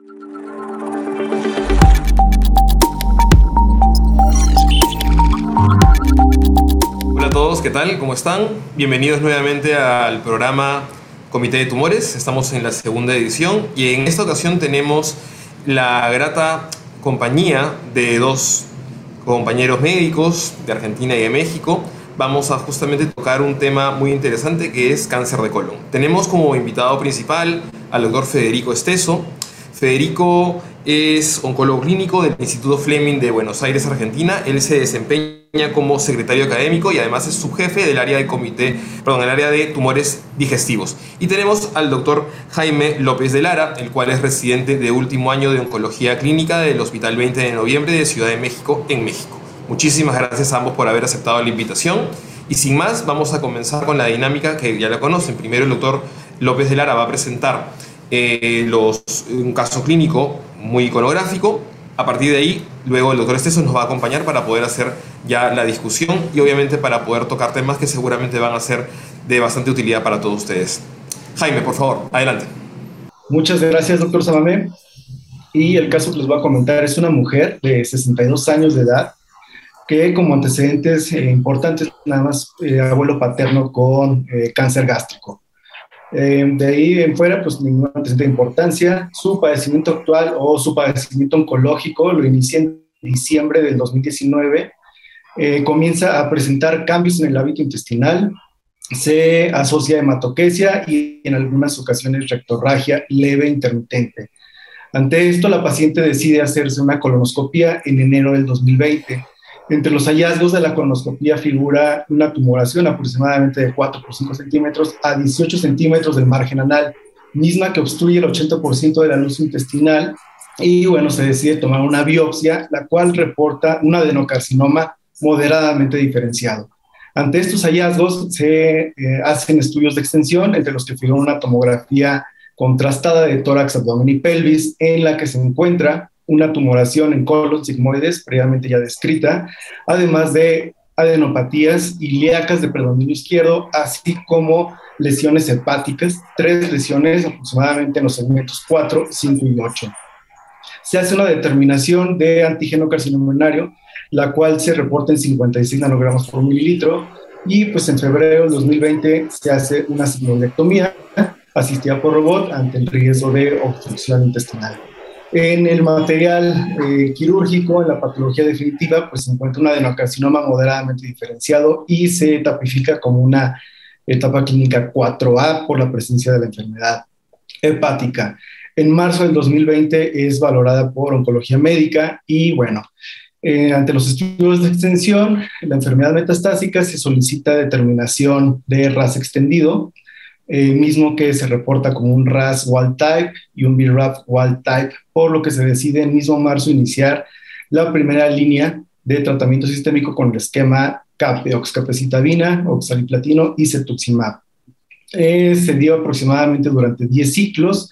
Hola a todos, ¿qué tal? ¿Cómo están? Bienvenidos nuevamente al programa Comité de Tumores. Estamos en la segunda edición y en esta ocasión tenemos la grata compañía de dos compañeros médicos de Argentina y de México. Vamos a justamente tocar un tema muy interesante que es cáncer de colon. Tenemos como invitado principal al doctor Federico Esteso. Federico es oncólogo clínico del Instituto Fleming de Buenos Aires, Argentina. Él se desempeña como secretario académico y además es subjefe del área de comité, perdón, el área de tumores digestivos. Y tenemos al doctor Jaime López de Lara, el cual es residente de último año de oncología clínica del Hospital 20 de Noviembre de Ciudad de México, en México. Muchísimas gracias a ambos por haber aceptado la invitación. Y sin más, vamos a comenzar con la dinámica que ya la conocen. Primero el doctor López de Lara va a presentar eh, un caso clínico muy iconográfico. A partir de ahí, luego el doctor Esteso nos va a acompañar para poder hacer ya la discusión y obviamente para poder tocar temas que seguramente van a ser de bastante utilidad para todos ustedes. Jaime, por favor, adelante. Muchas gracias, doctor Samamé. Y el caso que les voy a comentar es una mujer de 62 años de edad que como antecedentes eh, importantes, nada más eh, abuelo paterno con cáncer gástrico. Eh, de ahí en fuera, pues ningún antecedente de importancia. Su padecimiento actual o su padecimiento oncológico lo inicia en diciembre del 2019. Eh, comienza a presentar cambios en el hábito intestinal, se asocia a hematoquesia y en algunas ocasiones rectorragia leve intermitente. Ante esto, la paciente decide hacerse una colonoscopia en enero del 2020 entre los hallazgos de la colonoscopía figura una tumoración aproximadamente de 4 por 5 centímetros a 18 centímetros del margen anal, misma que obstruye el 80% de la luz intestinal. Y bueno, se decide tomar una biopsia, la cual reporta un adenocarcinoma moderadamente diferenciado. Ante estos hallazgos se eh, hacen estudios de extensión, entre los que figura una tomografía contrastada de tórax, abdomen y pelvis, en la que se encuentra una tumoración en colon sigmoides, previamente ya descrita, además de adenopatías ilíacas de predominio izquierdo, así como lesiones hepáticas, tres lesiones aproximadamente en los segmentos 4, 5 y 8. Se hace una determinación de antígeno carcinogénico, la cual se reporta en 56 nanogramos por mililitro, y pues en febrero del 2020 se hace una sigmoidectomía asistida por robot ante el riesgo de obstrucción intestinal. En el material eh, quirúrgico, en la patología definitiva, pues se encuentra un adenocarcinoma moderadamente diferenciado y se tapifica como una etapa clínica 4A por la presencia de la enfermedad hepática. En marzo del 2020 es valorada por oncología médica y bueno, eh, ante los estudios de extensión, la enfermedad metastásica se solicita determinación de RAS extendido, eh, mismo que se reporta como un RAS wild type y un BRAF wild type, por lo que se decide en mismo marzo iniciar la primera línea de tratamiento sistémico con el esquema CAP de oxcapecitabina, oxaliplatino y cetuximab. Eh, se dio aproximadamente durante 10 ciclos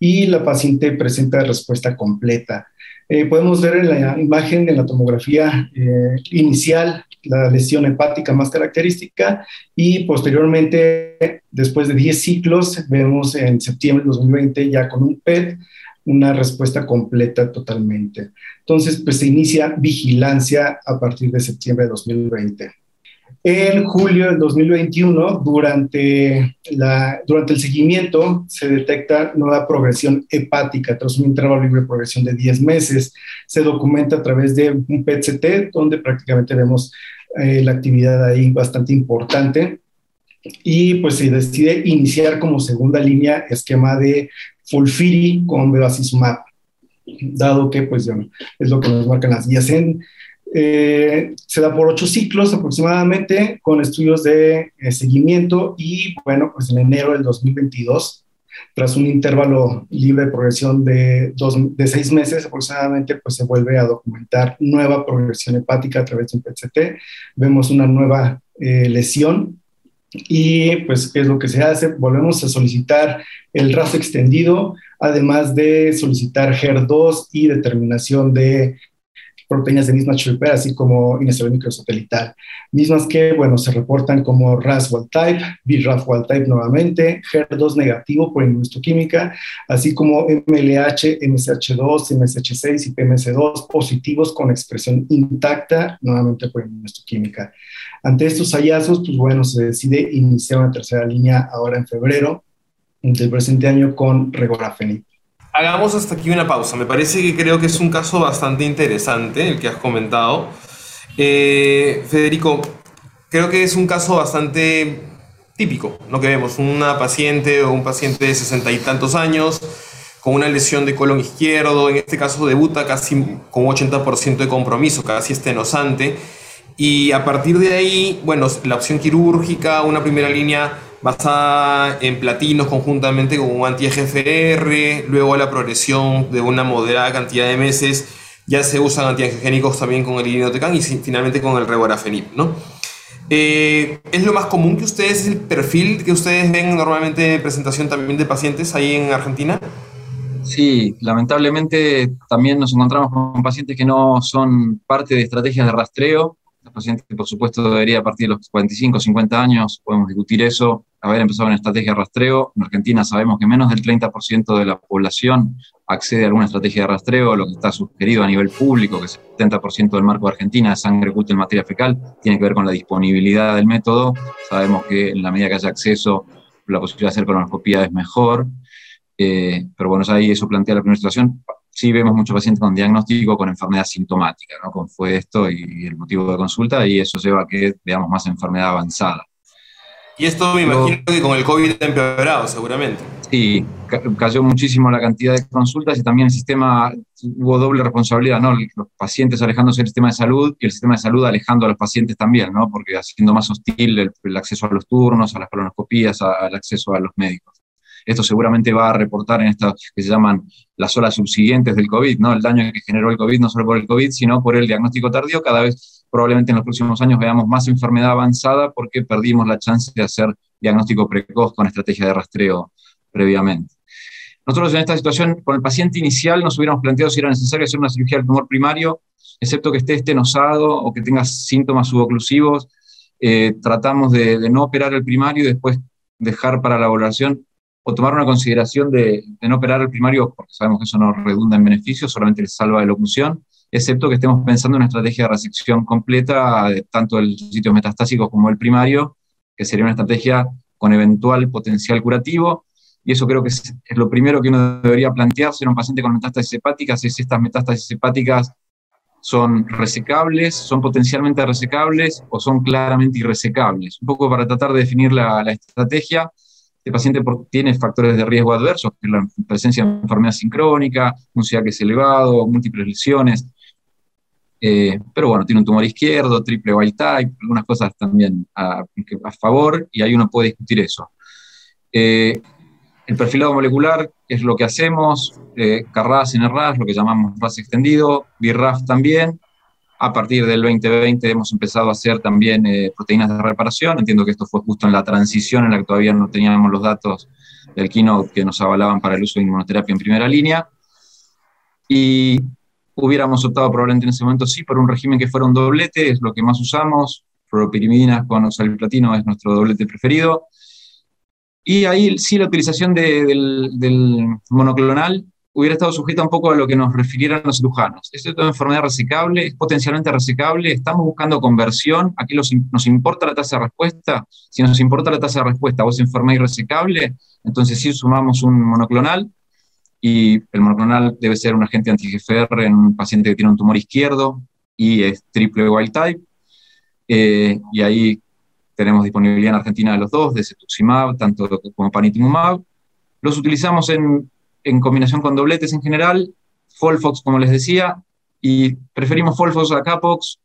y la paciente presenta respuesta completa. Eh, podemos ver en la imagen, en la tomografía inicial, la lesión hepática más característica y posteriormente, después de 10 ciclos, vemos en septiembre de 2020 ya con un PET una respuesta completa totalmente. Entonces, pues se inicia vigilancia a partir de septiembre de 2020. En julio del 2021, durante, la, durante el seguimiento, se detecta nueva progresión hepática tras un intervalo libre de progresión de 10 meses. Se documenta a través de un PET-CT, donde prácticamente vemos eh, la actividad ahí bastante importante. Y pues se decide iniciar como segunda línea esquema de Fulfiri con bevacizumab, dado que pues es lo que nos marcan las guías en eh, se da por ocho ciclos aproximadamente con estudios de eh, seguimiento y bueno, pues en enero del 2022, tras un intervalo libre de progresión de, dos, de seis meses aproximadamente, pues se vuelve a documentar nueva progresión hepática a través de un PCT. Vemos una nueva eh, lesión y pues, ¿qué es lo que se hace? Volvemos a solicitar el RAS extendido, además de solicitar HER2 y determinación de proteínas de misma chirpera, así como inestabilidad microsatelital, mismas que, bueno, se reportan como RAS wild type, BRAF wild type nuevamente, HER2 negativo por inmunohistoquímica, así como MLH, MSH2, MSH6 y PMS2 positivos con expresión intacta, nuevamente por inmunohistoquímica. Ante estos hallazgos, pues bueno, se decide iniciar una tercera línea ahora en febrero del presente año con regorafenib. Hagamos hasta aquí una pausa. Me parece que creo que es un caso bastante interesante el que has comentado. Eh, Federico, creo que es un caso bastante típico, ¿no? Que vemos una paciente o un paciente de sesenta y tantos años con una lesión de colon izquierdo, en este caso debuta casi con 80% de compromiso, casi estenosante, y a partir de ahí, bueno, la opción quirúrgica, una primera línea basada en platinos conjuntamente con un anti-EGFR, luego la progresión de una moderada cantidad de meses, ya se usan antiangiogénicos también con el irinotecan y finalmente con el regorafenib, ¿no? Eh, ¿Es lo más común que ustedes, el perfil que ustedes ven normalmente de presentación también de pacientes ahí en Argentina? Sí, lamentablemente también nos encontramos con pacientes que no son parte de estrategias de rastreo, el paciente, por supuesto, debería partir de los 45, 50 años, podemos discutir eso, haber empezado una estrategia de rastreo. En Argentina sabemos que menos del 30% de la población accede a alguna estrategia de rastreo, lo que está sugerido a nivel público, que es el 70% del marco de Argentina de sangre oculta en materia fecal, tiene que ver con la disponibilidad del método. Sabemos que en la medida que haya acceso, la posibilidad de hacer colonoscopía es mejor. Eh, pero bueno, ahí eso plantea la primera situación sí vemos muchos pacientes con diagnóstico con enfermedad sintomática, ¿no? Como fue esto y el motivo de consulta, y eso lleva a que veamos más enfermedad avanzada. Y esto me imagino que con el COVID ha empeorado, seguramente. Sí, cayó muchísimo la cantidad de consultas y también el sistema, hubo doble responsabilidad, ¿no? Los pacientes alejándose del sistema de salud y el sistema de salud alejando a los pacientes también, ¿no? Porque haciendo más hostil el, acceso a los turnos, a las colonoscopías, al acceso a los médicos. Esto seguramente va a reportar en estas que se llaman las olas subsiguientes del COVID, ¿no? El daño que generó el COVID, no solo por el COVID, sino por el diagnóstico tardío. Cada vez, probablemente en los próximos años, veamos más enfermedad avanzada porque perdimos la chance de hacer diagnóstico precoz con estrategia de rastreo previamente. Nosotros en esta situación, con el paciente inicial, nos hubiéramos planteado si era necesario hacer una cirugía del tumor primario, excepto que esté estenosado o que tenga síntomas suboclusivos. Eh, tratamos de, de, no operar el primario y después dejar para la evaluación o tomar una consideración de, no operar el primario, porque sabemos que eso no redunda en beneficios, solamente le salva de locución, excepto que estemos pensando en una estrategia de resección completa, de tanto el sitio metastásico como el primario, que sería una estrategia con eventual potencial curativo, y eso creo que es, lo primero que uno debería plantearse en un paciente con metástasis hepáticas, es si estas metástasis hepáticas son resecables, son potencialmente resecables o son claramente irresecables. Un poco para tratar de definir la, la estrategia este paciente tiene factores de riesgo adversos, que es la presencia de enfermedad sincrónica, un es elevado, múltiples lesiones. Eh, pero bueno, tiene un tumor izquierdo, triple wild type, algunas cosas también a, favor, y ahí uno puede discutir eso. Eh, el perfilado molecular es lo que hacemos, eh, CARRAS, NRAS, lo que llamamos RAS extendido, BRAF también, a partir del 2020 hemos empezado a hacer también eh, proteínas de reparación. Entiendo que esto fue justo en la transición en la que todavía no teníamos los datos del keynote que nos avalaban para el uso de inmunoterapia en primera línea. Y hubiéramos optado probablemente en ese momento sí por un régimen que fuera un doblete, es lo que más usamos. Fluoropirimidinas con oxaliplatino es nuestro doblete preferido. Y ahí sí la utilización del monoclonal hubiera estado sujeta un poco a lo que nos refirieran los cirujanos. ¿Es una enfermedad resecable? ¿Es potencialmente resecable? ¿Estamos buscando conversión? ¿Aquí nos importa la tasa de respuesta? Si nos importa la tasa de respuesta o es enfermedad irresecable, entonces sí sumamos un monoclonal y el monoclonal debe ser un agente anti-GFR en un paciente que tiene un tumor izquierdo y es triple wild type. Eh, y ahí tenemos disponibilidad en Argentina de los dos, de cetuximab, tanto como panitumumab. Los utilizamos en en combinación con dobletes en general, Folfox, como les decía, y preferimos Folfox a Capox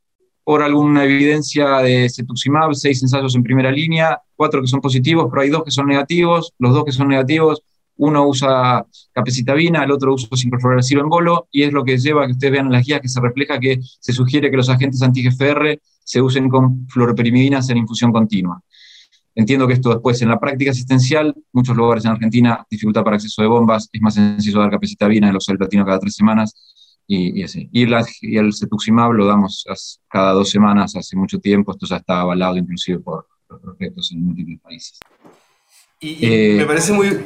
por alguna evidencia de cetuximab, seis ensayos en primera línea, cuatro que son positivos, pero hay dos que son negativos, los dos que son negativos, uno usa capecitabina, el otro usa sincrofluoracilo en bolo, y es lo que lleva a que ustedes vean en las guías que se refleja que se sugiere que los agentes anti-GFR se usen con fluoroperimidinas en infusión continua. Entiendo que esto después en la práctica asistencial, muchos lugares en Argentina, dificultad para acceso de bombas, es más sencillo dar capecitabina, el platino cada tres semanas, y, así. Y, y, el cetuximab lo damos cada dos semanas hace mucho tiempo, esto ya está avalado inclusive por los proyectos en múltiples países. Y, eh, me parece muy...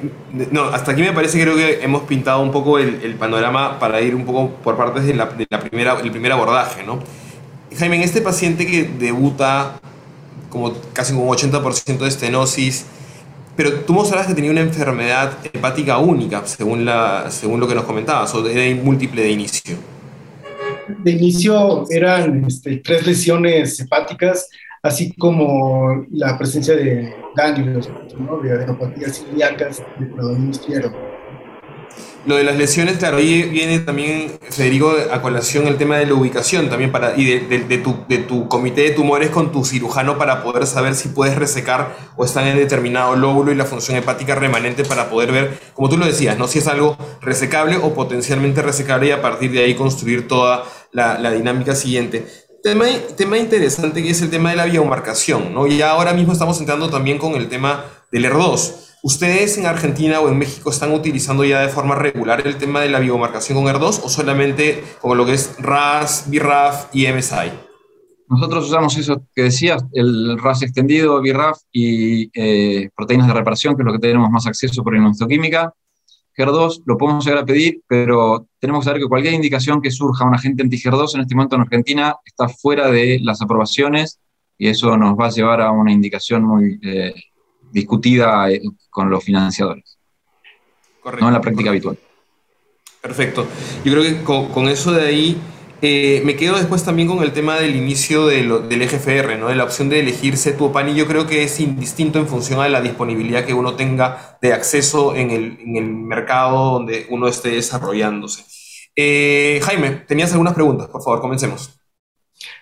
No, hasta aquí me parece creo que hemos pintado un poco el, panorama para ir un poco por partes de la, de la primera, el primer abordaje, ¿no? Jaime, en este paciente que debuta como casi un 80% de estenosis, pero tú mostrabas que tenía una enfermedad hepática única, según, la, según lo que nos comentabas, o era múltiple de inicio. De inicio eran este, tres lesiones hepáticas así como la presencia de ganglios, ¿no? de adenopatías ilíacas de predominio izquierdo. Lo de las lesiones, claro, ahí viene también, Federico, a colación el tema de la ubicación también para, y de, de, tu, de, tu, comité de tumores con tu cirujano para poder saber si puedes resecar o están en determinado lóbulo y la función hepática remanente para poder ver, como tú lo decías, ¿no? si es algo resecable o potencialmente resecable y a partir de ahí construir toda la, la dinámica siguiente. Tema, tema interesante que es el tema de la biomarcación, ¿no? Y ahora mismo estamos entrando también con el tema del ER2. ¿Ustedes en Argentina o en México están utilizando ya de forma regular el tema de la biomarcación con ER2 o solamente con lo que es RAS, BRAF y MSI? Nosotros usamos eso que decías, el RAS extendido, BRAF y eh, proteínas de reparación, que es lo que tenemos más acceso por inmunoquímica. HER2 lo podemos llegar a pedir, pero tenemos que saber que cualquier indicación que surja un agente anti-HER2 en este momento en Argentina está fuera de las aprobaciones y eso nos va a llevar a una indicación muy eh, discutida eh, con los financiadores. Correcto, no en la práctica habitual. Perfecto. Yo creo que con eso de ahí eh, me quedo después también con el tema del inicio del EGFR, ¿no? de la opción de elegirse tu OPAN, y yo creo que es indistinto en función de la disponibilidad que uno tenga de acceso en el, en el mercado donde uno esté desarrollándose. Eh, Jaime, tenías algunas preguntas, por favor, comencemos.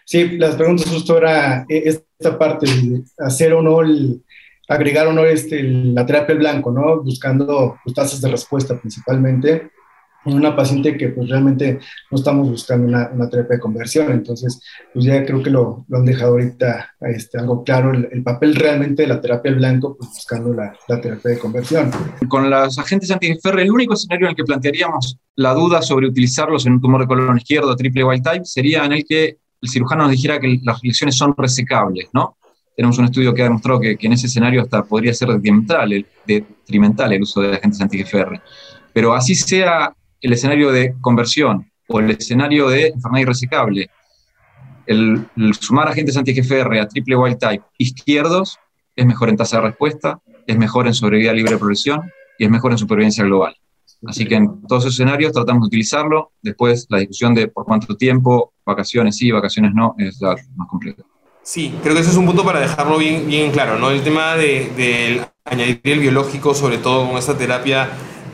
Sí, las preguntas justo era eh, esta parte de hacer o no, agregar no este, la terapia blanco, ¿no? Buscando pues, tasas de respuesta principalmente una paciente que pues realmente no estamos buscando una, una terapia de conversión, entonces pues ya creo que lo, lo han dejado ahorita este, algo claro, el, papel realmente de la terapia blanco, pues buscando la, la terapia de conversión. Con los agentes anti el único escenario en el que plantearíamos la duda sobre utilizarlos en un tumor de colon izquierdo triple wild type sería en el que el cirujano nos dijera que las lesiones son resecables, ¿no? Tenemos un estudio que ha demostrado que, que en ese escenario hasta podría ser detrimental el, detrimental el uso de agentes anti-GFR. Pero así sea el escenario de conversión o el escenario de enfermedad irresecable, el, sumar agentes anti-GFR a triple wild type izquierdos es mejor en tasa de respuesta, es mejor en sobrevida libre de progresión y es mejor en supervivencia global. Así que en todos esos escenarios tratamos de utilizarlo. Después la discusión de por cuánto tiempo, vacaciones sí, vacaciones no, es más compleja. Sí, creo que ese es un punto para dejarlo bien, claro, ¿no? El tema de, añadir el biológico, sobre todo con esta terapia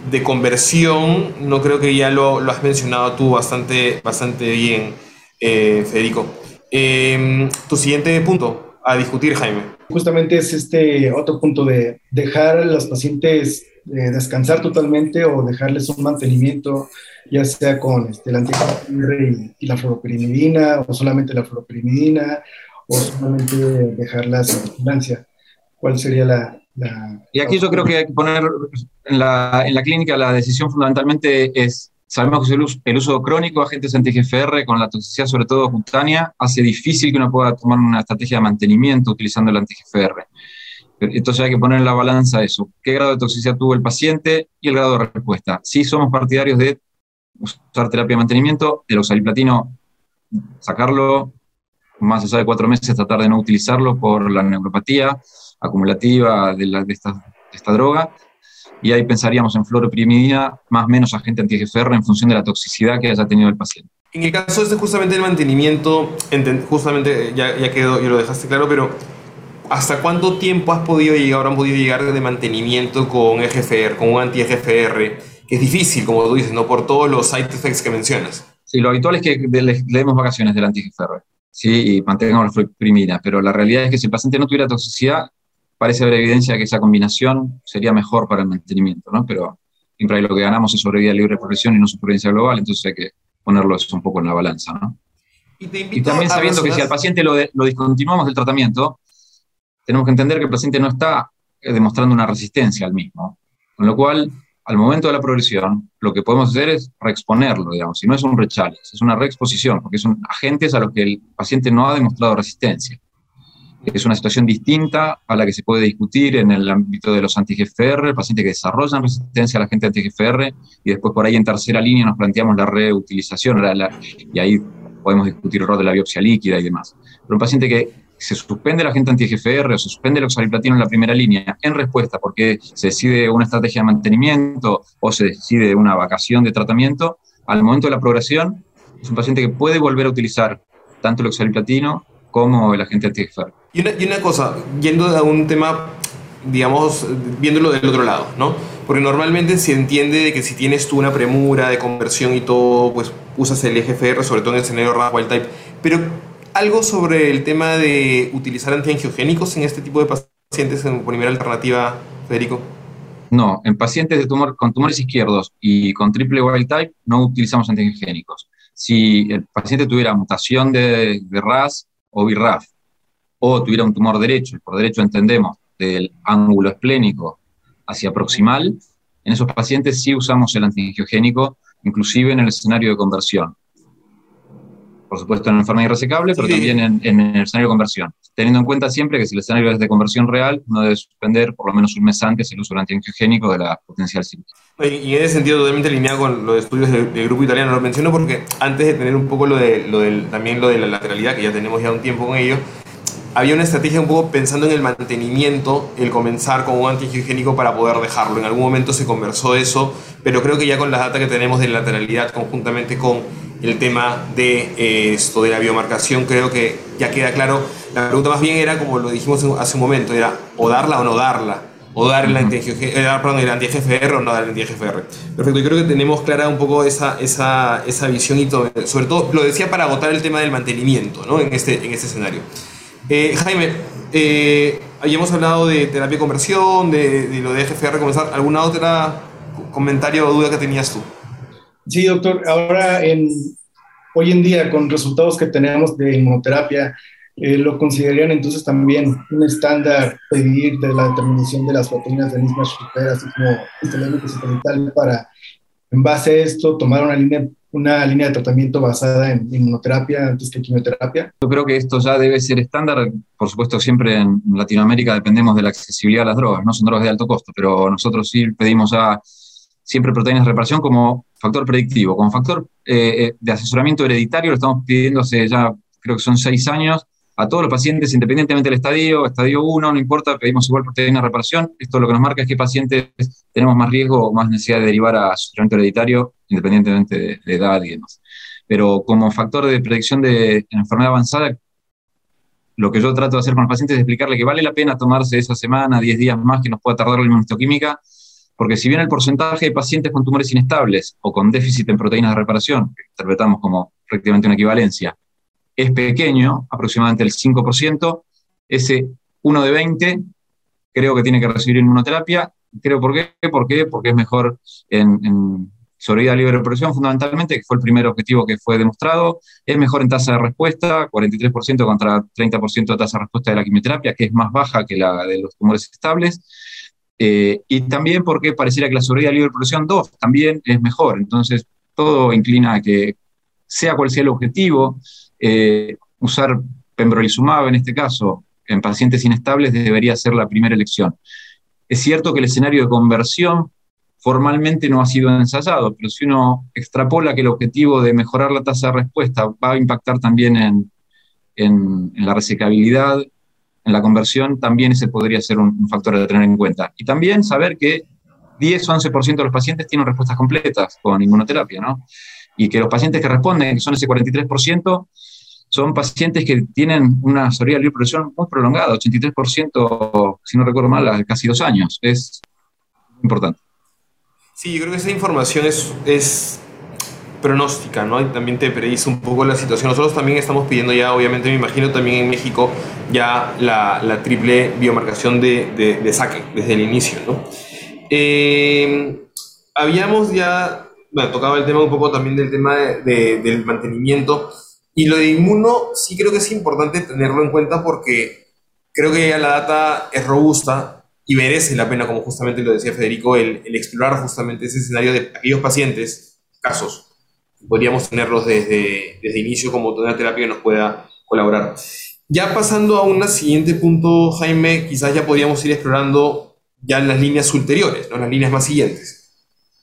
de conversión, no creo que ya lo, lo has mencionado tú bastante, bastante bien, eh, Federico. Em, tu siguiente punto a discutir, Jaime. Justamente es este otro punto de dejar a los pacientes eh, descansar totalmente o dejarles un mantenimiento, ya sea con este, la y, la fluoropirimidina, o solamente la fluoropirimidina, o solamente dejarlas en vigilancia. ¿Cuál sería la, y aquí yo creo que hay que poner en la, en la clínica la decisión fundamentalmente es, sabemos que el uso, el uso crónico de agentes anti-GFR con la toxicidad sobre todo cutánea hace difícil que uno pueda tomar una estrategia de mantenimiento utilizando el anti-GFR. Entonces hay que poner en la balanza eso, qué grado de toxicidad tuvo el paciente y el grado de respuesta. Si somos partidarios de usar terapia de mantenimiento, el oxaliplatino, sacarlo, más allá de cuatro meses tratar de no utilizarlo por la neuropatía, acumulativa de, la, de, esta, esta, droga, y ahí pensaríamos en fluoroprimidina más o menos agente anti-GFR en función de la toxicidad que haya tenido el paciente. En el caso este justamente del mantenimiento, justamente ya, ya quedó, ya lo dejaste claro, pero ¿hasta cuánto tiempo has podido llegar, han podido llegar de mantenimiento con EGFR, con un anti-EGFR? Que es difícil, como tú dices, ¿no? Por todos los side effects que mencionas. Sí, lo habitual es que le, demos vacaciones del anti-EGFR, sí, y mantengamos la fluoroprimidina, pero la realidad es que si el paciente no tuviera toxicidad, parece haber evidencia que esa combinación sería mejor para el mantenimiento, ¿no? Pero siempre hay lo que ganamos es sobrevida libre de progresión y no supervivencia global, entonces hay que ponerlo eso un poco en la balanza, ¿no? Y, también sabiendo que si al paciente lo, lo discontinuamos del tratamiento, tenemos que entender que el paciente no está eh, demostrando una resistencia al mismo. Con lo cual, al momento de la progresión, lo que podemos hacer es reexponerlo, digamos, si no es un rechales, es una reexposición, porque son agentes a los que el paciente no ha demostrado resistencia. Es una situación distinta a la que se puede discutir en el ámbito de los anti-GFR, el paciente que desarrolla resistencia a la gente anti-GFR, y después por ahí en tercera línea nos planteamos la reutilización, y ahí podemos discutir el rol de la biopsia líquida y demás. Pero un paciente que se suspende la gente anti-GFR o se suspende el oxaliplatino en la primera línea en respuesta porque se decide una estrategia de mantenimiento o se decide una vacación de tratamiento, al momento de la progresión es un paciente que puede volver a utilizar tanto el oxaliplatino como el agente anti-GFR. Y una, y una cosa, yendo a un tema, digamos, viéndolo del otro lado, ¿no? Porque normalmente se entiende de que si tienes tú una premura de conversión y todo, pues usas el EGFR, sobre todo en el escenario RAS wild type. Pero algo sobre el tema de utilizar antiangiogénicos en este tipo de pacientes en primera alternativa, Federico. No, en pacientes de tumor, con tumores izquierdos y con triple wild type no utilizamos antiangiogénicos. Si el paciente tuviera mutación de, RAS o BRAF o tuviera un tumor derecho, y por derecho entendemos del ángulo esplénico hacia proximal, en esos pacientes sí usamos el antiangiogénico, inclusive en el escenario de conversión por supuesto en enfermedad irresecable, pero también en, el escenario de conversión. Teniendo en cuenta siempre que si el escenario es de conversión real, uno debe suspender por lo menos un mes antes el uso del antiangiogénico de la potencial cirugía. Y en ese sentido totalmente alineado con los estudios del, grupo italiano, lo menciono porque antes de tener un poco lo de, lo del, también lo de la lateralidad, que ya tenemos ya un tiempo con ello, había una estrategia un poco pensando en el mantenimiento, el comenzar con un antiangiogénico para poder dejarlo. En algún momento se conversó eso, pero creo que ya con la data que tenemos de lateralidad conjuntamente con el tema de eh, esto de la biomarcación, creo que ya queda claro. La pregunta más bien era, como lo dijimos hace un momento, era o darla o no darla, o dar el anti-GFR o no dar el anti-GFR. Perfecto, yo creo que tenemos clara un poco esa, esa, esa visión y todo, sobre todo lo decía para agotar el tema del mantenimiento ¿no? en, este, en este escenario. Eh, Jaime, eh, habíamos hablado de terapia de conversión, de, de lo de GFR comenzar. ¿Alguna otra comentario o duda que tenías tú? Sí, doctor. Ahora, en, hoy en día, con resultados que tenemos de inmunoterapia, eh, ¿lo considerarían entonces también un estándar pedir de la determinación de las proteínas de misma estructura, así como este para, en base a esto, tomar una línea, una línea de tratamiento basada en inmunoterapia antes que quimioterapia? Yo creo que esto ya debe ser estándar. Por supuesto, siempre en Latinoamérica dependemos de la accesibilidad a las drogas, no son drogas de alto costo, pero nosotros sí pedimos a siempre proteínas de reparación como factor predictivo, como factor eh, eh, de asesoramiento hereditario, lo estamos pidiendo hace ya, creo que son seis años, a todos los pacientes, independientemente del estadio, estadio 1, no importa, pedimos igual proteína reparación. Esto lo que nos marca es que pacientes tenemos más riesgo o más necesidad de derivar a asesoramiento hereditario, independientemente de, edad y demás. Pero como factor de predicción de enfermedad avanzada, lo que yo trato de hacer con los pacientes es explicarle que vale la pena tomarse esa semana, 10 días más que nos pueda tardar la inmunohistoquímica, porque si bien el porcentaje de pacientes con tumores inestables o con déficit en proteínas de reparación, que interpretamos como prácticamente una equivalencia, es pequeño, aproximadamente el 5%, ese 1 de 20 creo que tiene que recibir inmunoterapia. Creo por qué, ¿Por qué? porque es mejor en, en sobrevida libre de represión fundamentalmente, que fue el primer objetivo que fue demostrado, es mejor en tasa de respuesta, 43% contra 30% de tasa de respuesta de la quimioterapia, que es más baja que la de los tumores estables, eh, y también porque pareciera que la sobrevida libre de progresión 2 también es mejor. Entonces, todo inclina a que, sea cual sea el objetivo, eh, usar pembrolizumab en este caso en pacientes inestables debería ser la primera elección. Es cierto que el escenario de conversión formalmente no ha sido ensayado, pero si uno extrapola que el objetivo de mejorar la tasa de respuesta va a impactar también en, en, en la resecabilidad en la conversión, también ese podría ser un, factor a tener en cuenta. Y también saber que 10 o 11% de los pacientes tienen respuestas completas con inmunoterapia, ¿no? Y que los pacientes que responden, que son ese 43%, son pacientes que tienen una sobrevida libre progresión muy prolongada, 83%, si no recuerdo mal, casi dos años. Es importante. Sí, yo creo que esa información es, es pronóstica, ¿no? Y también te predice un poco la situación. Nosotros también estamos pidiendo ya, obviamente me imagino también en México, ya la, triple biomarcación de, de, de, saque desde el inicio, ¿no? Eh, habíamos ya, bueno, tocaba el tema un poco también del tema de, del mantenimiento y lo de inmuno sí creo que es importante tenerlo en cuenta porque creo que ya la data es robusta y merece la pena, como justamente lo decía Federico, el, explorar justamente ese escenario de aquellos pacientes, casos, podríamos tenerlos desde, desde inicio como toda terapia que nos pueda colaborar. Ya pasando a un siguiente punto, Jaime, quizás ya podríamos ir explorando ya las líneas ulteriores, ¿no? las líneas más siguientes.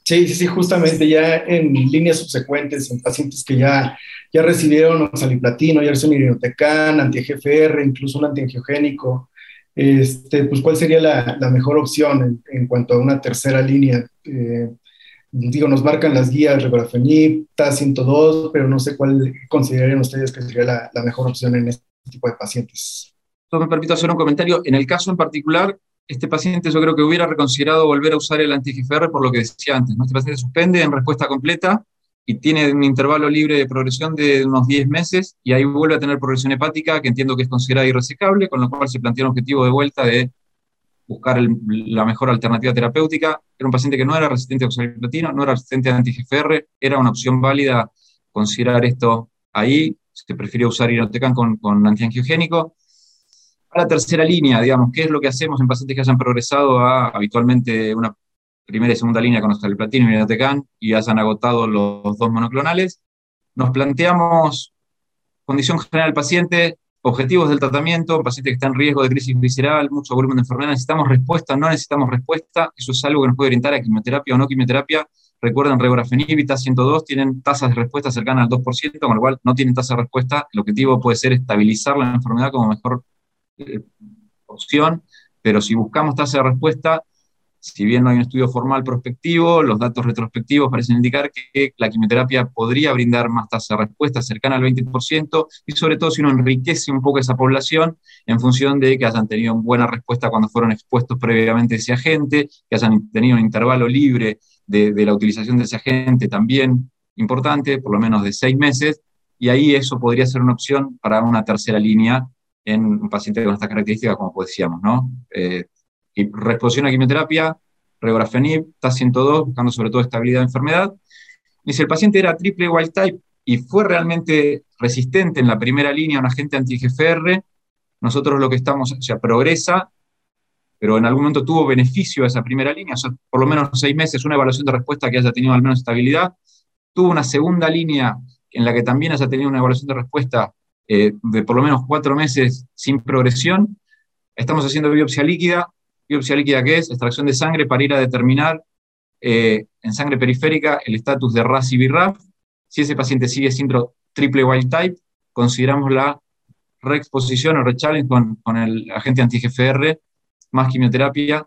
Sí, sí, justamente ya en líneas subsecuentes, en pacientes que ya, ya recibieron oxaliplatino, ya recibieron irinotecan, anti-GFR, incluso un antiangiogénico, este, pues cuál sería la, la mejor opción en, en, cuanto a una tercera línea. Eh, digo, nos marcan las guías regorafenib, TA102, pero no sé cuál considerarían ustedes que sería la, mejor opción en este tipo de pacientes. me permito hacer un comentario. En el caso en particular, este paciente yo creo que hubiera reconsiderado volver a usar el anti-GFR por lo que decía antes. Este paciente suspende en respuesta completa y tiene un intervalo libre de progresión de unos 10 meses y ahí vuelve a tener progresión hepática que entiendo que es considerada irresecable, con lo cual se plantea un objetivo de vuelta de buscar la mejor alternativa terapéutica. Era un paciente que no era resistente a oxaliplatino, no era resistente a anti-GFR, era una opción válida considerar esto ahí. Se prefirió usar inotecan con, antiangiogénico a la tercera línea, digamos, ¿qué es lo que hacemos en pacientes que hayan progresado a habitualmente una primera y segunda línea con platino y Iratecan y hayan agotado los dos monoclonales? Nos planteamos condición general del paciente, objetivos del tratamiento, paciente que está en riesgo de crisis visceral, mucho volumen de enfermedad, necesitamos respuesta, no necesitamos respuesta, eso es algo que nos puede orientar a quimioterapia o no quimioterapia. Recuerden, regorafenib y 102 tienen tasas de respuesta cercanas al 2%, con lo cual no tienen tasa de respuesta. El objetivo puede ser estabilizar la enfermedad como mejor eh, opción, pero si buscamos tasa de respuesta, si bien no hay un estudio formal prospectivo, los datos retrospectivos parecen indicar que la quimioterapia podría brindar más tasa de respuesta cercana al 20%, y sobre todo si uno enriquece un poco esa población en función de que hayan tenido buena respuesta cuando fueron expuestos previamente a ese agente, que hayan tenido un intervalo libre de, de la utilización de ese agente también importante, por lo menos de seis meses, y ahí eso podría ser una opción para una tercera línea en un paciente con estas características, como decíamos, ¿no? Eh, resposición a quimioterapia, regorafenib, TAS102, buscando sobre todo estabilidad de enfermedad. Y si el paciente era triple wild type y fue realmente resistente en la primera línea a un agente anti-GFR, nosotros lo que estamos, o sea, progresa, pero en algún momento tuvo beneficio a esa primera línea, o sea, por lo menos seis meses, una evaluación de respuesta que haya tenido al menos estabilidad, tuvo una segunda línea en la que también haya tenido una evaluación de respuesta eh, de por lo menos cuatro meses sin progresión. Estamos haciendo biopsia líquida. ¿Biopsia líquida qué es? Extracción de sangre para ir a determinar eh, en sangre periférica el estatus de RAS y BRAF. Si ese paciente sigue siendo triple wild type, consideramos la reexposición o rechallenge con, el agente anti-GFR más quimioterapia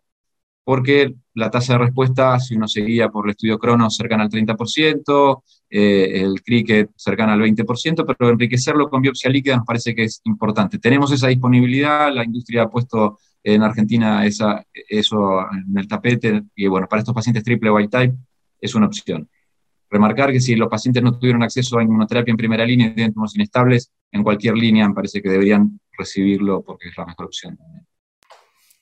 porque la tasa de respuesta, si uno seguía por el estudio Cronos, cercana al 30%, eh, el Cricket cercana al 20%, pero enriquecerlo con biopsia líquida nos parece que es importante. Tenemos esa disponibilidad, la industria ha puesto en Argentina esa, eso en el tapete, y bueno, para estos pacientes triple white type es una opción. Remarcar que si los pacientes no tuvieron acceso a inmunoterapia en primera línea y tienen tumores inestables, en cualquier línea me parece que deberían recibirlo porque es la mejor opción.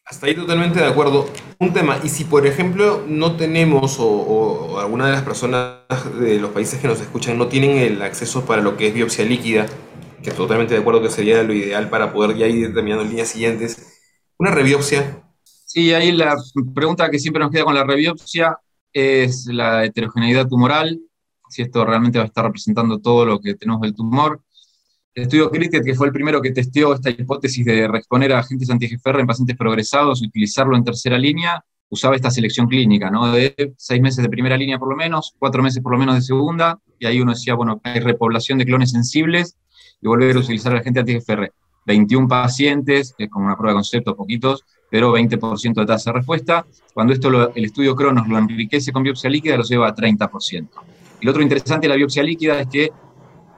Hasta ahí totalmente de acuerdo. Un tema, y si por ejemplo no tenemos o, alguna de las personas de los países que nos escuchan no tienen el acceso para lo que es biopsia líquida, que totalmente de acuerdo que sería lo ideal para poder ya ir determinando líneas siguientes, una rebiopsia. Sí, ahí la pregunta que siempre nos queda con la rebiopsia es la heterogeneidad tumoral, si esto realmente va a estar representando todo lo que tenemos del tumor. El estudio Cricket, que fue el primero que testeó esta hipótesis de reexponer a agentes anti-GFR en pacientes progresados y utilizarlo en tercera línea, usaba esta selección clínica, ¿no? De seis meses de primera línea por lo menos, cuatro meses por lo menos de segunda, y ahí uno decía, bueno, hay repoblación de clones sensibles y volver a utilizar el agente anti-GFR. 21 pacientes, es como una prueba de concepto, poquitos, pero 20% de tasa de respuesta. Cuando esto el estudio Cronos lo enriquece con biopsia líquida, lo lleva a 30%. Y lo otro interesante de la biopsia líquida es que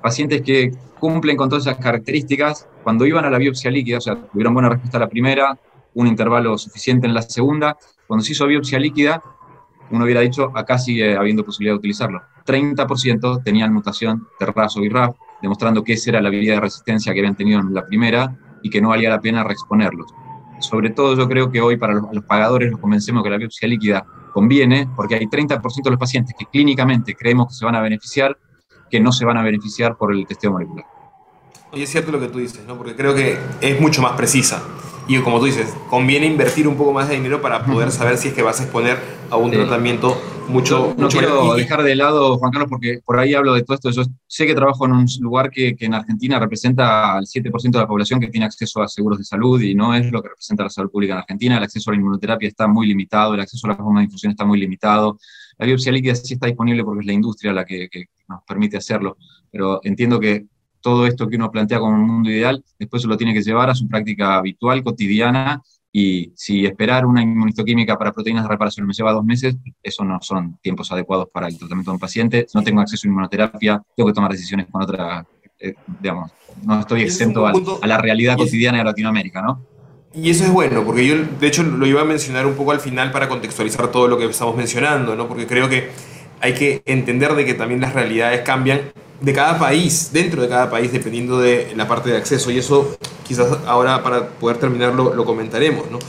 pacientes que cumplen con todas esas características, cuando iban a la biopsia líquida, o sea, tuvieron buena respuesta a la primera, un intervalo suficiente en la segunda, cuando se hizo biopsia líquida, uno hubiera dicho, acá sigue habiendo posibilidad de utilizarlo. 30% tenían mutación de RAS o BRAF, demostrando que esa era la habilidad de resistencia que habían tenido en la primera y que no valía la pena reexponerlos. Sobre todo yo creo que hoy para los, los pagadores los convencemos que la biopsia líquida conviene, porque hay 30% de los pacientes que clínicamente creemos que se van a beneficiar que no se van a beneficiar por el testeo molecular. Oye, es cierto lo que tú dices, ¿no? porque creo que es mucho más precisa. y como tú dices, conviene invertir un poco más de dinero para poder saber si es que vas a exponer a un tratamiento mucho... No, quiero dejar de lado, Juan Carlos, porque por ahí hablo de todo esto. Yo sé que trabajo en un lugar que, que en Argentina representa al 7% de la población que tiene acceso a seguros de salud y no es lo que representa la salud pública en Argentina. El acceso a la inmunoterapia está muy limitado, el acceso a la forma de infusión está muy limitado. La biopsia líquida sí está disponible porque es la industria la que, que nos permite hacerlo, pero entiendo que todo esto que uno plantea como un mundo ideal, después se lo tiene que llevar a su práctica habitual, cotidiana, y si esperar una inmunistoquímica para proteínas de reparación me lleva dos meses, eso no son tiempos adecuados para el tratamiento de un paciente. Si no tengo acceso a inmunoterapia, tengo que tomar decisiones con otra, eh, digamos, no estoy exento a, a, la realidad cotidiana de Latinoamérica, ¿no? Y eso es bueno, porque yo de hecho lo iba a mencionar un poco al final para contextualizar todo lo que estamos mencionando, ¿no? Porque creo que hay que entender de que también las realidades cambian de cada país, dentro de cada país, dependiendo de la parte de acceso. Y eso quizás ahora para poder terminarlo lo comentaremos, ¿no?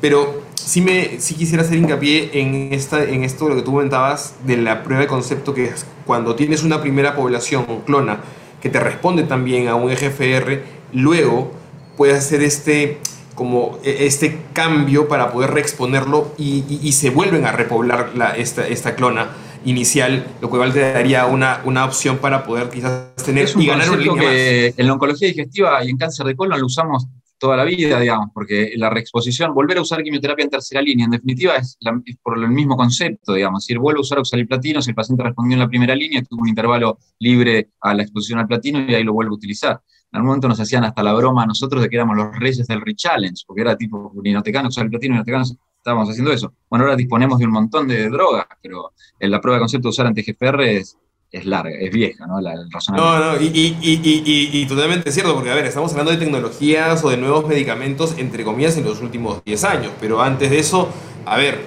Pero sí, me, sí quisiera hacer hincapié en, esta, en esto, lo que tú comentabas, de la prueba de concepto, que es cuando tienes una primera población clona que te responde también a un EGFR, luego puedes hacer este como e, este cambio para poder reexponerlo y, se vuelven a repoblar la, esta, esta clona inicial, lo cual te daría una, una opción para poder quizás tener y ganar un línea que En la oncología digestiva y en cáncer de colon lo usamos toda la vida, digamos, porque la reexposición, volver a usar quimioterapia en tercera línea, en definitiva, es, por el mismo concepto, digamos. Si vuelve a usar oxaliplatino, si el paciente respondió en la primera línea, tuvo un intervalo libre a la exposición al platino y ahí lo vuelve a utilizar. En algún momento nos hacían hasta la broma a nosotros de que éramos los reyes del re-challenge, porque era tipo urinotecano, oxaliplatino, urinotecano, estábamos haciendo eso. Bueno, ahora disponemos de un montón de drogas, pero en la prueba de concepto de usar anti-GFR es, es larga, es vieja, ¿no? La, el razonamiento. No, no, y, y, y, y, totalmente cierto, porque a ver, estamos hablando de tecnologías o de nuevos medicamentos, entre comillas, en los últimos 10 años, pero antes de eso, a ver,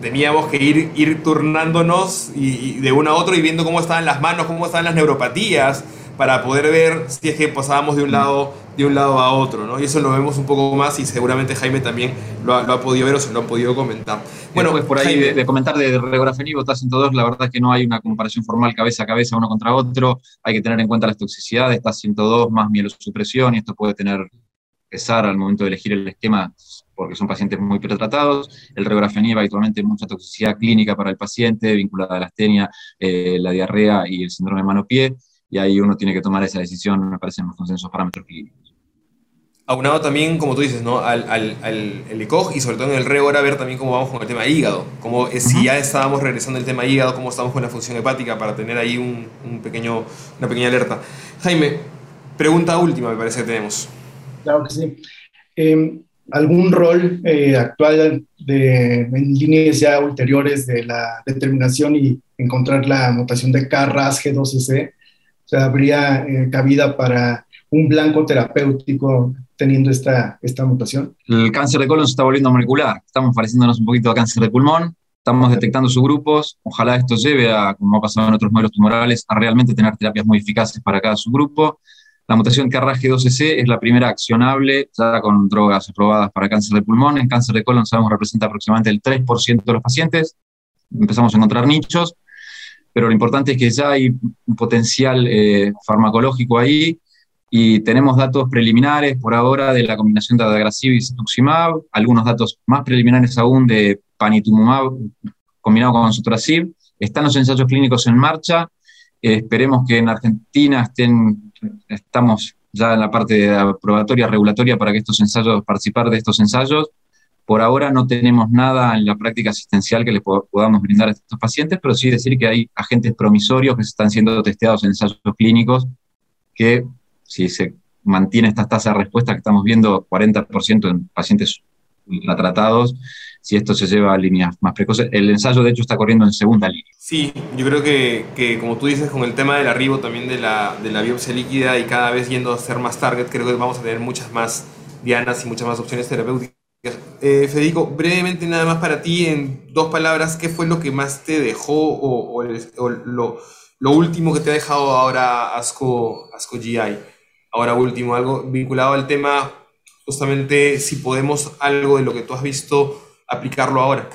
teníamos que ir, ir turnándonos y, de uno a otro y viendo cómo estaban las manos, cómo estaban las neuropatías, para poder ver si es que pasábamos de un lado, de un lado a otro, ¿no? Y eso lo vemos un poco más y seguramente Jaime también lo ha, lo ha podido ver o se lo han podido comentar. Bueno, pues por ahí de, comentar de regorafenib o 102, la verdad es que no hay una comparación formal cabeza a cabeza uno contra otro, hay que tener en cuenta las toxicidades, está 102 más mielosupresión y esto puede tener pesar al momento de elegir el esquema porque son pacientes muy pretratados. El regorafenib habitualmente mucha toxicidad clínica para el paciente, vinculada a la astenia, eh, la diarrea y el síndrome de mano-pie y ahí uno tiene que tomar esa decisión, me parecen los consensos parámetros clínicos. Aunado también, como tú dices, ¿no? al, al, al el ECOG y sobre todo en el REO ahora ver también cómo vamos con el tema hígado, como si ya estábamos regresando al tema hígado, cómo estamos con la función hepática para tener ahí un, un pequeño, una pequeña alerta. Jaime, pregunta última me parece que tenemos. Claro que sí. Em, ¿Algún rol eh, actual de, en líneas ya ulteriores de la determinación y encontrar la mutación de KRAS G12C habría eh, cabida para un blanco terapéutico teniendo esta, esta mutación? El cáncer de colon se está volviendo molecular. Estamos pareciéndonos un poquito a cáncer de pulmón. Estamos detectando subgrupos. Ojalá esto lleve a, como ha pasado en otros modelos tumorales, a realmente tener terapias muy eficaces para cada subgrupo. La mutación KRAS-G12C es la primera accionable ya con drogas aprobadas para cáncer de pulmón. En cáncer de colon sabemos representa aproximadamente el 3% de los pacientes. Empezamos a encontrar nichos pero lo importante es que ya hay un potencial eh, farmacológico ahí y tenemos datos preliminares por ahora de la combinación de adagrasib y cetuximab, algunos datos más preliminares aún de panitumumab combinado con sotorasib. Están los ensayos clínicos en marcha. Esperemos que en Argentina estén, estamos ya en la parte de aprobatoria regulatoria para que estos ensayos, participar de estos ensayos por ahora no tenemos nada en la práctica asistencial que les podamos brindar a estos pacientes, pero sí decir que hay agentes promisorios que están siendo testeados en ensayos clínicos que si se mantiene esta tasa de respuesta que estamos viendo, 40% en pacientes tratados, si esto se lleva a líneas más precoces. El ensayo, de hecho, está corriendo en segunda línea. Sí, yo creo que, como tú dices, con el tema del arribo también de la, de la biopsia líquida y cada vez yendo a ser más target, creo que vamos a tener muchas más dianas y muchas más opciones terapéuticas eh, Federico, brevemente nada más para ti, en dos palabras, ¿qué fue lo que más te dejó o, lo, lo, último que te ha dejado ahora Asco, Asco GI? Ahora último, algo vinculado al tema, justamente si podemos algo de lo que tú has visto aplicarlo ahora.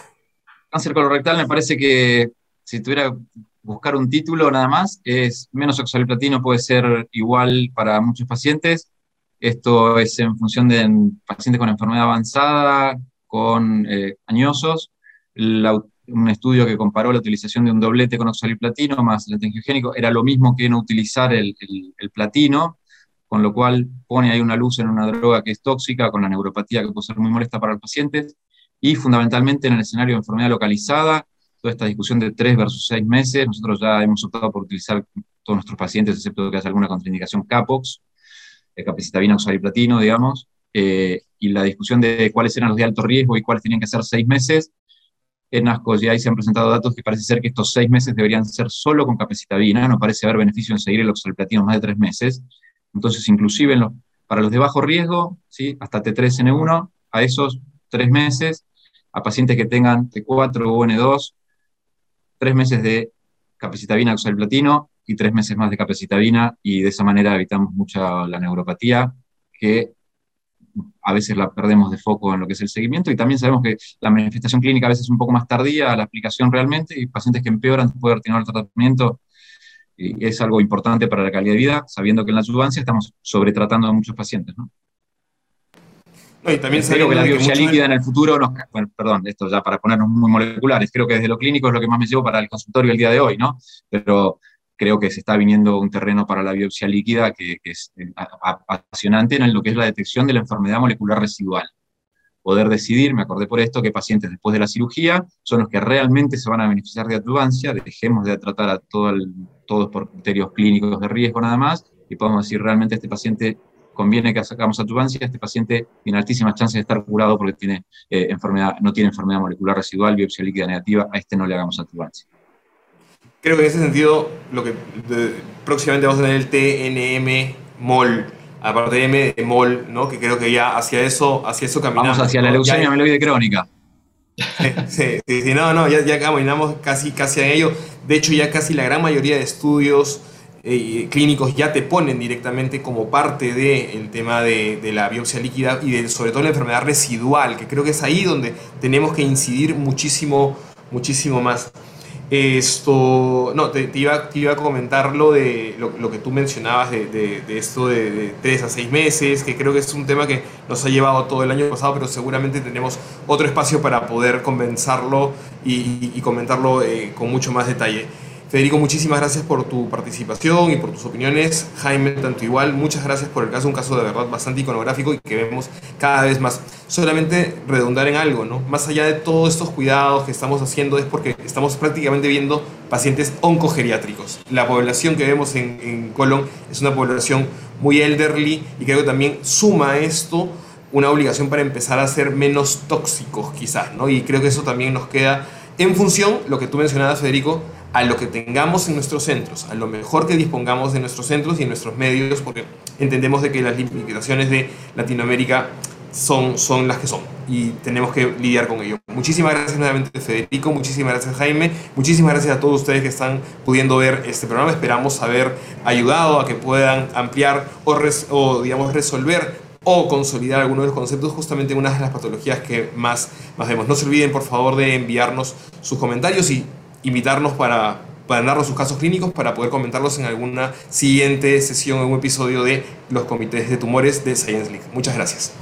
Cáncer colorectal me parece que si tuviera buscar un título nada más, es menos oxaliplatino puede ser igual para muchos pacientes Esto es en función de pacientes con enfermedad avanzada, con eh, añosos. un estudio que comparó la utilización de un doblete con oxaliplatino más el antiangiogénico era lo mismo que no utilizar el, el, platino, con lo cual pone ahí una luz en una droga que es tóxica, con la neuropatía que puede ser muy molesta para los pacientes, y fundamentalmente en el escenario de enfermedad localizada, toda esta discusión de tres versus seis meses, nosotros ya hemos optado por utilizar todos nuestros pacientes, excepto que haya alguna contraindicación CAPOX, capecitabina oxaliplatino, digamos, eh, y la discusión de cuáles eran los de alto riesgo y cuáles tenían que ser seis meses, en ASCO ya se han presentado datos que parece ser que estos seis meses deberían ser solo con capecitabina, no parece haber beneficio en seguir el oxaliplatino más de tres meses, entonces inclusive para los de bajo riesgo, ¿sí? hasta T3N1, a esos tres meses, a pacientes que tengan T4 o N2, tres meses de capecitabina oxaliplatino y tres meses más de capecitabina y de esa manera evitamos mucha la neuropatía que a veces la perdemos de foco en lo que es el seguimiento y también sabemos que la manifestación clínica a veces es un poco más tardía a la aplicación realmente y pacientes que empeoran después de tenido el tratamiento y es algo importante para la calidad de vida, sabiendo que en la subancia estamos sobretratando a muchos pacientes. ¿no? y también creo que la biopsia líquida en el futuro, nos, bueno, perdón, esto ya para ponernos muy moleculares, creo que desde lo clínico es lo que más me llevo para el consultorio el día de hoy, ¿no? Pero creo que se está viniendo un terreno para la biopsia líquida que, es eh, apasionante en lo que es la detección de la enfermedad molecular residual. Poder decidir, me acordé por esto, que pacientes después de la cirugía son los que realmente se van a beneficiar de adjuvancia, dejemos de tratar a todo todos por criterios clínicos de riesgo nada más, y podemos decir realmente este paciente conviene que sacamos adjuvancia, este paciente tiene altísimas chances de estar curado porque tiene, eh, enfermedad, no tiene enfermedad molecular residual, biopsia líquida negativa, a este no le hagamos adjuvancia. Creo que en ese sentido, lo que próximamente vamos a tener el TNM MOL, aparte de M de MOL, ¿no? que creo que ya hacia eso, hacia eso caminamos. Vamos hacia la leucemia meloide crónica. Sí, sí, sí, no, no, ya, ya caminamos casi, casi a ello. De hecho, ya casi la gran mayoría de estudios eh, clínicos ya te ponen directamente como parte del tema de, la biopsia líquida y de, sobre todo la enfermedad residual, que creo que es ahí donde tenemos que incidir muchísimo, muchísimo más. Esto, no, te, iba, te iba, a comentar lo, de, lo, que tú mencionabas de, esto de, tres a seis meses, que creo que es un tema que nos ha llevado todo el año pasado, pero seguramente tenemos otro espacio para poder convencerlo y, comentarlo eh, con mucho más detalle. Federico, muchísimas gracias por tu participación y por tus opiniones. Jaime, tanto igual, muchas gracias por el caso, un caso de verdad bastante iconográfico y que vemos cada vez más. Solamente redundar en algo, ¿no? Más allá de todos estos cuidados que estamos haciendo es porque estamos prácticamente viendo pacientes oncogeriátricos. La población que vemos en, en Colón es una población muy elderly y creo que también suma esto una obligación para empezar a ser menos tóxicos quizás, ¿no? Y creo que eso también nos queda en función, lo que tú mencionabas, Federico, a lo que tengamos en nuestros centros, a lo mejor que dispongamos de nuestros centros y en nuestros medios, porque entendemos de que las limitaciones de Latinoamérica son, son las que son y tenemos que lidiar con ello. Muchísimas gracias nuevamente Federico, muchísimas gracias Jaime, muchísimas gracias a todos ustedes que están pudiendo ver este programa. Esperamos haber ayudado a que puedan ampliar o, digamos resolver o consolidar algunos de los conceptos justamente en una de las patologías que más, más vemos. No se olviden por favor de enviarnos sus comentarios y invitarnos para, para darnos sus casos clínicos para poder comentarlos en alguna siguiente sesión, en un episodio de los comités de tumores de Science League. Muchas gracias.